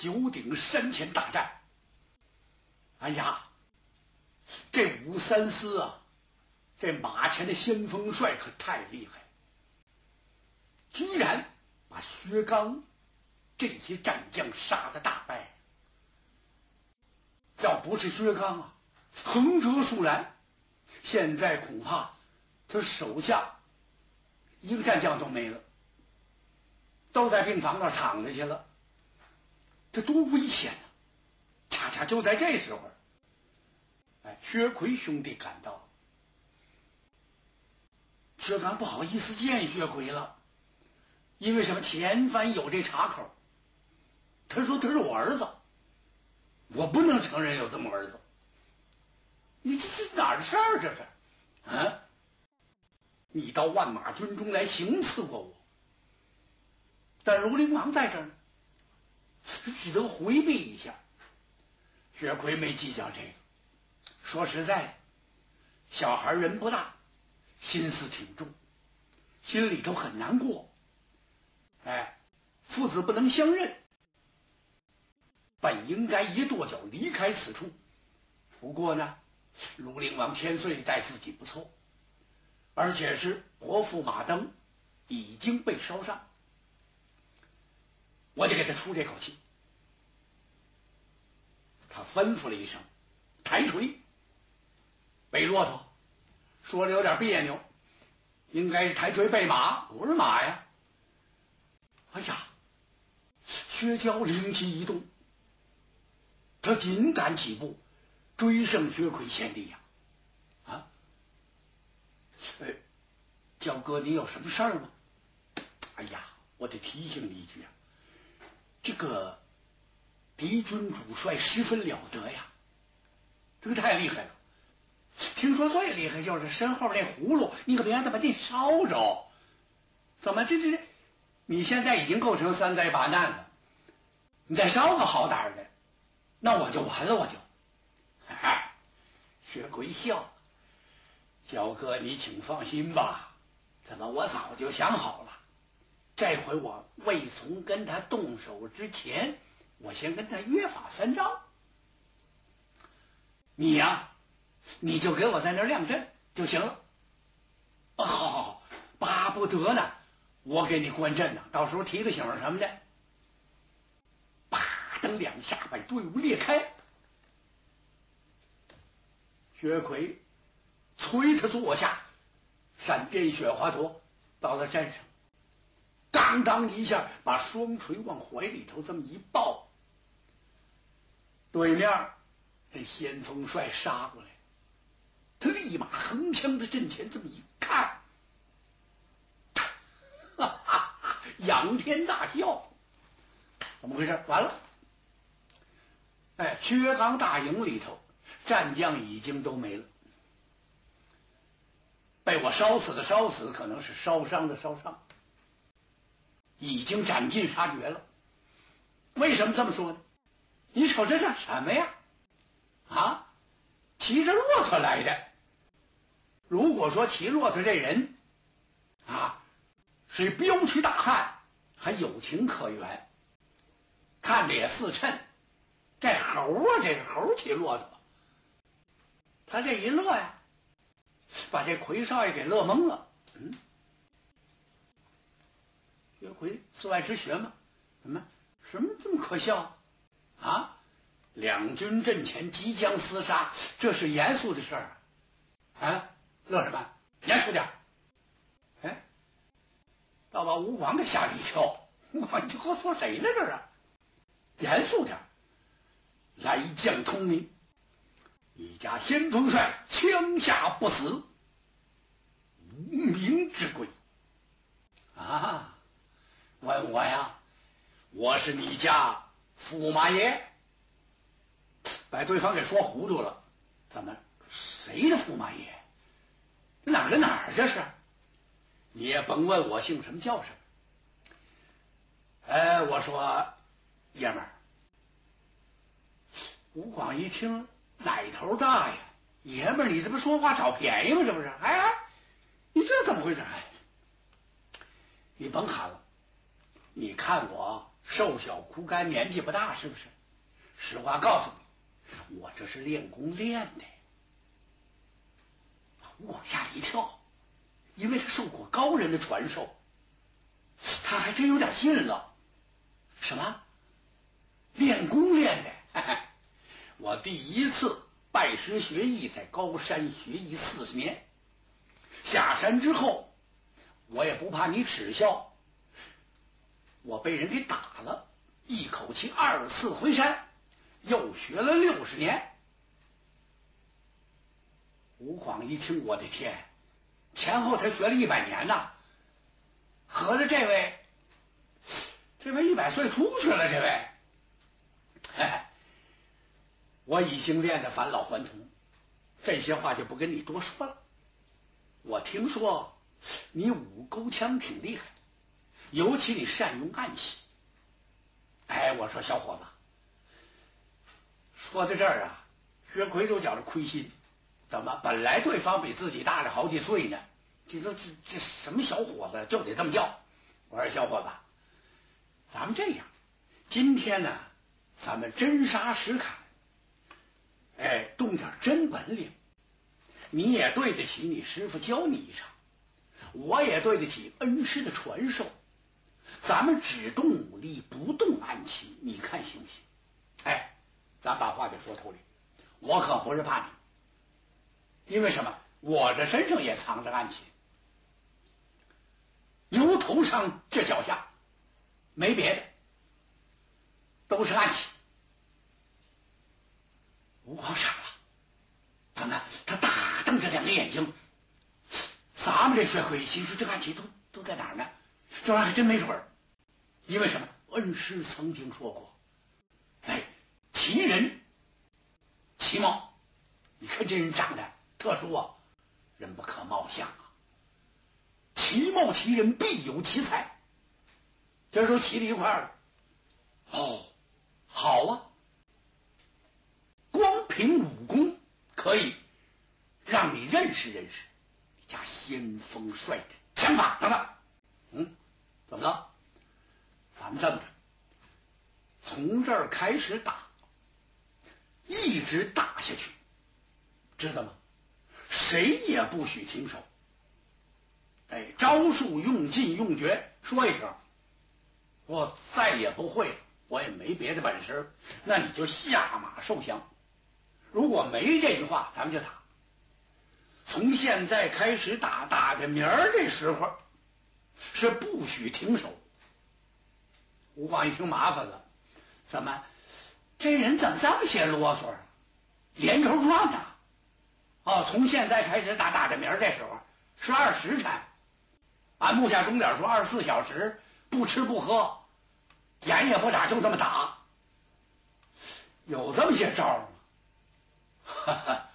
九鼎山前大战。哎呀，这武三思啊，这马前的先锋帅可太厉害，居然把薛刚这些战将杀的大败。要不是薛刚啊，横折竖拦，现在恐怕他手下一个战将都没了，都在病房那躺着去了。这多危险啊！恰恰就在这时候，哎，薛奎兄弟赶到，薛刚不好意思见薛奎了，因为什么？前番有这茬口，他说他是我儿子。我不能承认有这么儿子，你这这哪儿的事儿？这是啊！你到万马军中来行刺过我，但卢陵王在这儿呢，只得回避一下。薛奎没计较这个，说实在，小孩人不大，心思挺重，心里头很难过。哎，父子不能相认。本应该一跺脚离开此处，不过呢，庐陵王千岁待自己不错，而且是活驸马灯已经被烧上，我得给他出这口气。他吩咐了一声：“抬锤，背骆驼。”说的有点别扭，应该是抬锤背马，不是马呀。哎呀，薛娇灵机一动。他紧赶几步，追上薛奎贤弟呀！啊，哎，娇哥，你有什么事儿吗？哎呀，我得提醒你一句啊，这个敌军主帅十分了得呀，这个太厉害了。听说最厉害就是身后那葫芦，你可别让他把地烧着。怎么这这这？你现在已经构成三灾八难了，你再烧个好歹的。那我就完了，我就，哎，薛奎笑，焦哥你请放心吧，怎么我早就想好了，这回我未从跟他动手之前，我先跟他约法三章，你呀，你就给我在那亮阵就行了，好好好，巴不得呢，我给你关阵呢，到时候提个醒什么的。等两下，把队伍裂开。薛奎催他坐下，闪电雪花陀到了站上，当当一下，把双锤往怀里头这么一抱。对面那先锋帅杀过来，他立马横枪在阵前这么一看，哈哈，仰天大笑，怎么回事？完了！哎，薛刚大营里头，战将已经都没了，被我烧死的烧死，可能是烧伤的烧伤，已经斩尽杀绝了。为什么这么说呢？你瞅这是什么呀？啊，骑着骆驼来的。如果说骑骆驼这人啊是彪躯大汉，还有情可原，看着也似称。这猴啊，这个猴骑骆驼，他这一乐呀，把这奎少爷给乐懵了。嗯，薛奎自外之学嘛，什么什么这么可笑啊？两军阵前即将厮杀，这是严肃的事儿啊！乐什么？严肃点！哎，倒把吴广给吓了一跳。吴广，你和说谁呢？这是严肃点！来将通明，一家先锋帅枪下不死，无名之鬼啊！问我呀，我是你家驸马爷，把对方给说糊涂了。怎么？谁的驸马爷？哪儿跟哪儿？这是？你也甭问我姓什么叫什么。哎，我说爷们儿。吴广一听，奶头大呀，爷们儿，你这不说话找便宜吗？这不是？哎，你这怎么回事？哎，你甭喊了，你看我瘦小枯干，年纪不大，是不是？实话告诉你，我这是练功练的。吴广吓了一跳，因为他受过高人的传授，他还真有点信了。什么？练功练的？我第一次拜师学艺，在高山学艺四十年，下山之后，我也不怕你耻笑，我被人给打了，一口气二次回山，又学了六十年。吴广一听，我的天，前后才学了一百年呐，合着这位，这位一百岁出去了，这位，哎，我已经练得返老还童，这些话就不跟你多说了。我听说你舞钩枪挺厉害，尤其你善用暗器。哎，我说小伙子，说到这儿啊，薛奎都觉着亏心。怎么？本来对方比自己大了好几岁呢，这都这这什么小伙子就得这么叫？我说小伙子，咱们这样，今天呢，咱们真杀实砍，哎，动点真本领，你也对得起你师傅教你一场，我也对得起恩师的传授，咱们只动武力，不动暗器，你看行不行？哎，咱把话就说透了，我可不是怕你。因为什么？我这身上也藏着暗器，牛头上这脚下没别的，都是暗器。吴广傻了，怎么？他大瞪着两个眼睛。咱们这学会，心说这暗器都都在哪儿呢？这玩意儿还真没准儿。因为什么？恩师曾经说过，哎，奇人奇貌，你看这人长得。特殊啊，人不可貌相啊！其貌其人，必有其才。这时候齐了一块了。哦，好啊！光凭武功可以让你认识认识你家先锋帅的枪法，等等。嗯，怎么了？咱们这么着，从这儿开始打，一直打下去，知道吗？谁也不许停手！哎，招数用尽用绝，说一声，我再也不会了，我也没别的本事，那你就下马受降。如果没这句话，咱们就打。从现在开始打，打到明儿这时候是不许停手。吴广一听麻烦了，怎么这人怎么这么些啰嗦啊？连轴转呐！哦，从现在开始打，打着明儿这时候是二时辰，按木下钟点说二十四小时不吃不喝，眼也不眨，就这么打，有这么些招吗？哈哈，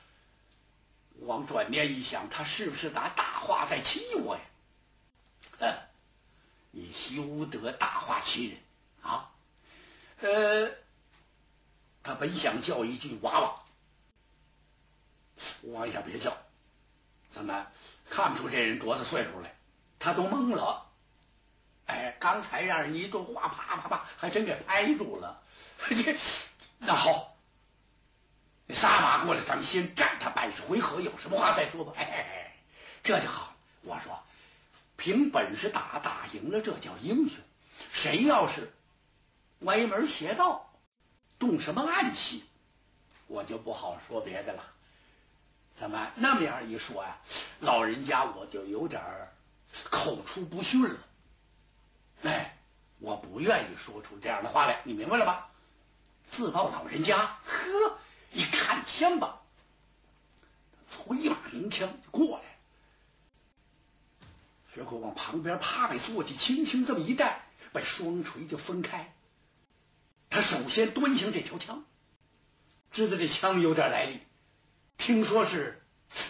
王转念一想，他是不是拿大话在气我呀？嗯，你休得大话欺人啊！呃，他本想叫一句娃娃。王一下别叫，怎么看不出这人多大岁数来？他都懵了。哎，刚才让人一顿话，啪啪啪，还真给拍住了。这那好，你撒马过来，咱们先战他百十回合，有什么话再说吧。哎哎哎，这就好。我说，凭本事打，打赢了，这叫英雄。谁要是歪门邪道，动什么暗器，我就不好说别的了。怎么那么样一说呀？老人家我就有点口出不逊了。哎，我不愿意说出这样的话来，你明白了吧？自报老人家，呵，一看枪吧，催马迎枪就过来。薛口往旁边趴下坐起，轻轻这么一带，把双锤就分开。他首先端详这条枪，知道这枪有点来历。听说是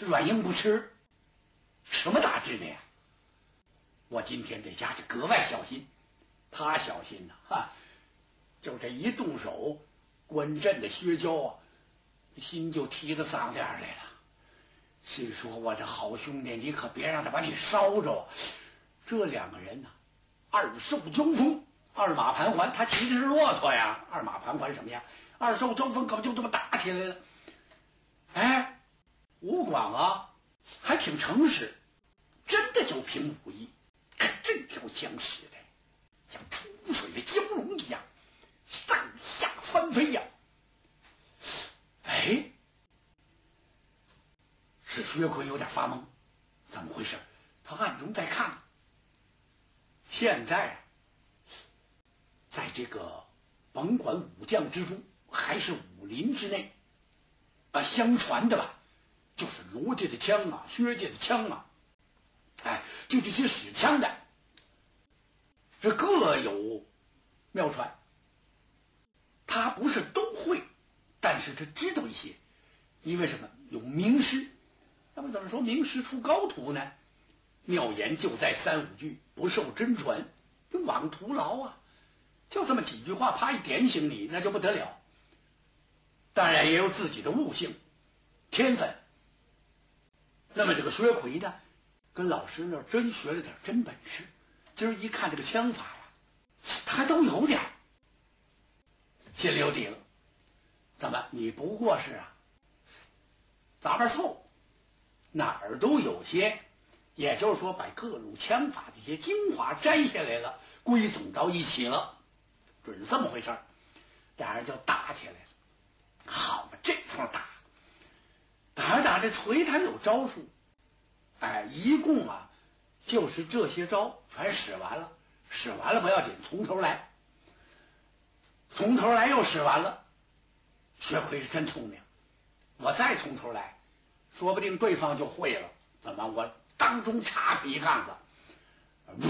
软硬不吃，什么大质的呀？我今天这家就格外小心。他小心呐，哈！就这一动手，关阵的薛娇啊，心就提到嗓子眼来了。心说：“我这好兄弟，你可别让他把你烧着。”这两个人呢，二兽交锋，二马盘桓，他骑的是骆驼呀。二马盘桓什么呀？二兽争锋，可不就这么打起来了？哎，吴广啊，还挺诚实，真的就凭武艺，可这条枪使的像出水的蛟龙一样，上下翻飞呀！哎，是薛奎有点发懵，怎么回事？他暗中在看。现在，在这个甭管武将之中，还是武林之内，啊，相传的吧，就是罗家的枪啊，薛家的枪啊，哎，就这些使枪的，这各有妙传。他不是都会，但是他知道一些，因为什么？有名师。那么怎么说名师出高徒呢？妙言就在三五句，不受真传，就枉徒劳啊！就这么几句话，啪一点醒你，那就不得了。当然也有自己的悟性、天分。那么这个薛奎呢，跟老师那真学了点真本事。今儿一看这个枪法呀，他都有点心里有底了。怎么？你不过是啊，杂班凑，哪儿都有些。也就是说，把各路枪法的一些精华摘下来了，归总到一起了，准是这么回事俩人就打起来了。好嘛，这通打，打着打着，锤他有招数，哎，一共啊就是这些招全使完了，使完了不要紧，从头来，从头来又使完了。薛奎是真聪明，我再从头来，说不定对方就会了。怎么我？当中插他一杠子，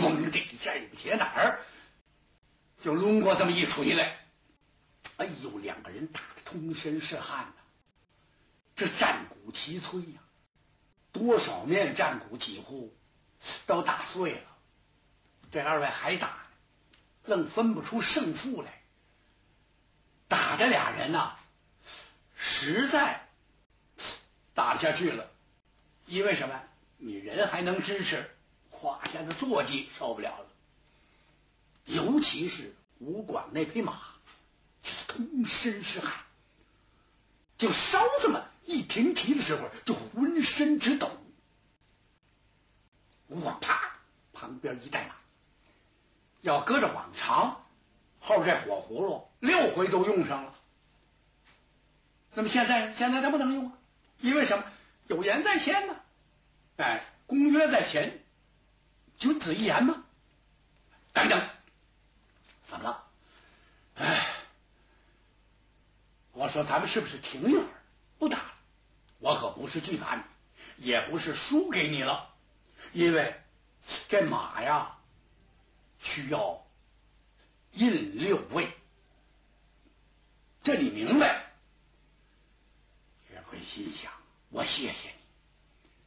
嗡的一下，有铁哪儿就抡过这么一锤来。哎呦，两个人打的通身是汗呐，这战鼓齐催呀，多少面战鼓几乎都打碎了。这二位还打，愣分不出胜负来。打的俩人呐，实在打不下去了，因为什么？你人还能支持，胯下的坐骑受不了了。尤其是武广那匹马，通身是汗，就稍这么一停蹄的时候，就浑身直抖。武广啪旁边一带马，要搁着往常，后边这火葫芦六回都用上了。那么现在现在他不能用啊，因为什么？有言在先呢。哎，公约在前，君子一言嘛？等等，怎么了？哎，我说咱们是不是停一会儿不打了？我可不是惧怕你，也不是输给你了，因为这马呀需要印六位，这你明白？岳飞心想：我谢谢你。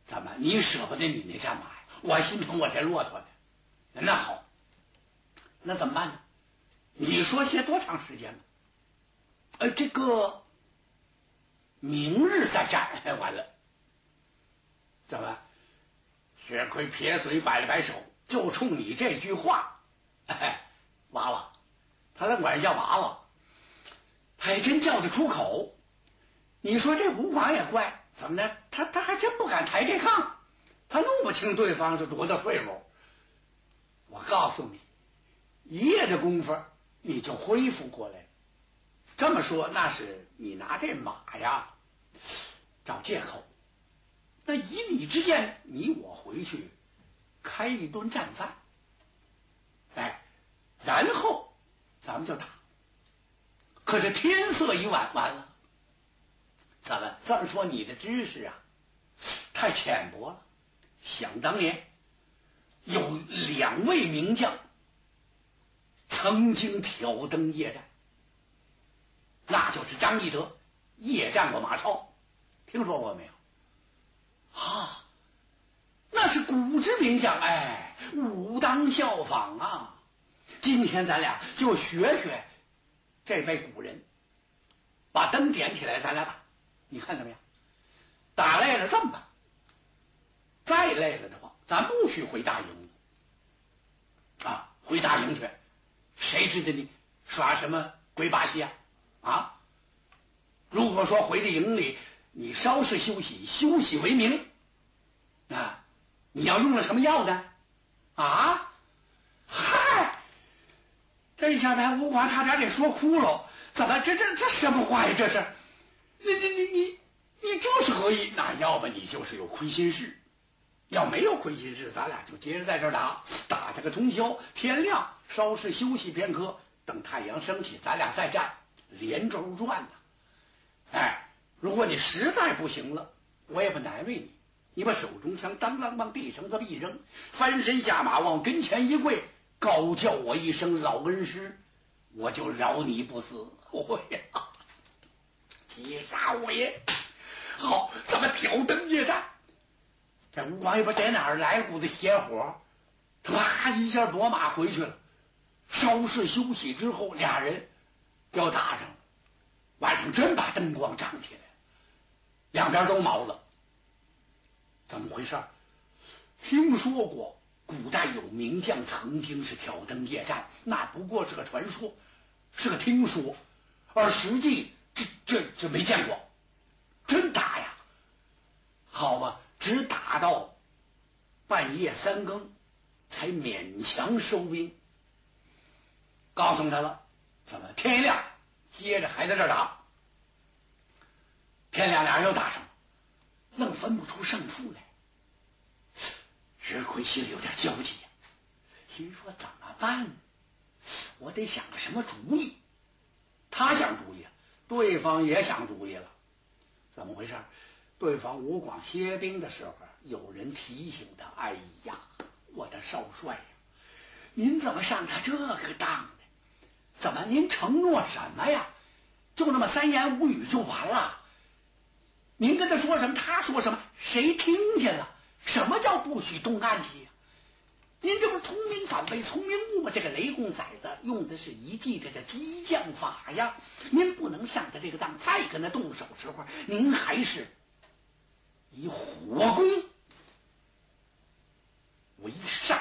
怎么？你舍不得你那战马呀？我心疼我这骆驼呢。那好，那怎么办呢？你说歇多长时间吧？呃，这个明日再战。哎完了，怎么？薛奎撇嘴摆了摆手，就冲你这句话，娃娃，他能管人叫娃娃，他还真叫得出口。你说这吴广也怪。怎么的？他他还真不敢抬这杠，他弄不清对方是多大岁数。我告诉你，一夜的功夫你就恢复过来。这么说，那是你拿这马呀找借口。那以你之见，你我回去开一顿战饭，哎，然后咱们就打。可是天色已晚，完了。怎么这么说？你的知识啊，太浅薄了。想当年，有两位名将曾经挑灯夜战，那就是张翼德夜战过马超，听说过没有？啊，那是古之名将，哎，武当效仿啊！今天咱俩就学学这位古人，把灯点起来，咱俩打。你看怎么样？打累了这么办？再累了的话，咱不许回大营啊！回大营去，谁知道你耍什么鬼把戏啊？啊！如果说回到营里，你稍事休息，休息为名啊，你要用了什么药呢？啊！嗨！这下把吴广差点给说哭了。怎么这这这什么话呀？这是？你你你你你这是何意？那要么你就是有亏心事。要没有亏心事，咱俩就接着在这打，打他个通宵。天亮稍事休息片刻，等太阳升起，咱俩再战，连轴转呐。哎，如果你实在不行了，我也不难为你，你把手中枪当啷往地上这么一扔，翻身下马往跟前一跪，高叫我一声老恩师，我就饶你不死。我呀，击杀我也好，咱们挑灯夜战。吴王也不在哪儿来股子邪火，他啪一下夺马回去了。稍事休息之后，俩人要打上了。晚上真把灯光涨起来，两边都毛了。怎么回事？听说过古代有名将曾经是挑灯夜战，那不过是个传说，是个听说，而实际这这这没见过，真打只打到半夜三更才勉强收兵。告诉他了，怎么天一亮？接着还在这打，天亮俩人又打上了，愣分不出胜负来。日坤心里有点焦急呀，心说怎么办？我得想个什么主意。他想主意，对方也想主意了。怎么回事？对方吴广歇兵的时候，有人提醒他：“哎呀，我的少帅呀，您怎么上他这个当呢？”怎么？您承诺什么呀？就那么三言五语就完了？您跟他说什么，他说什么，谁听见了？什么叫不许动暗器呀？您这不是聪明反被聪明误吗？这个雷公崽子用的是一计，这叫激将法呀！您不能上他这个当，再跟他动手时候，您还是以火攻为上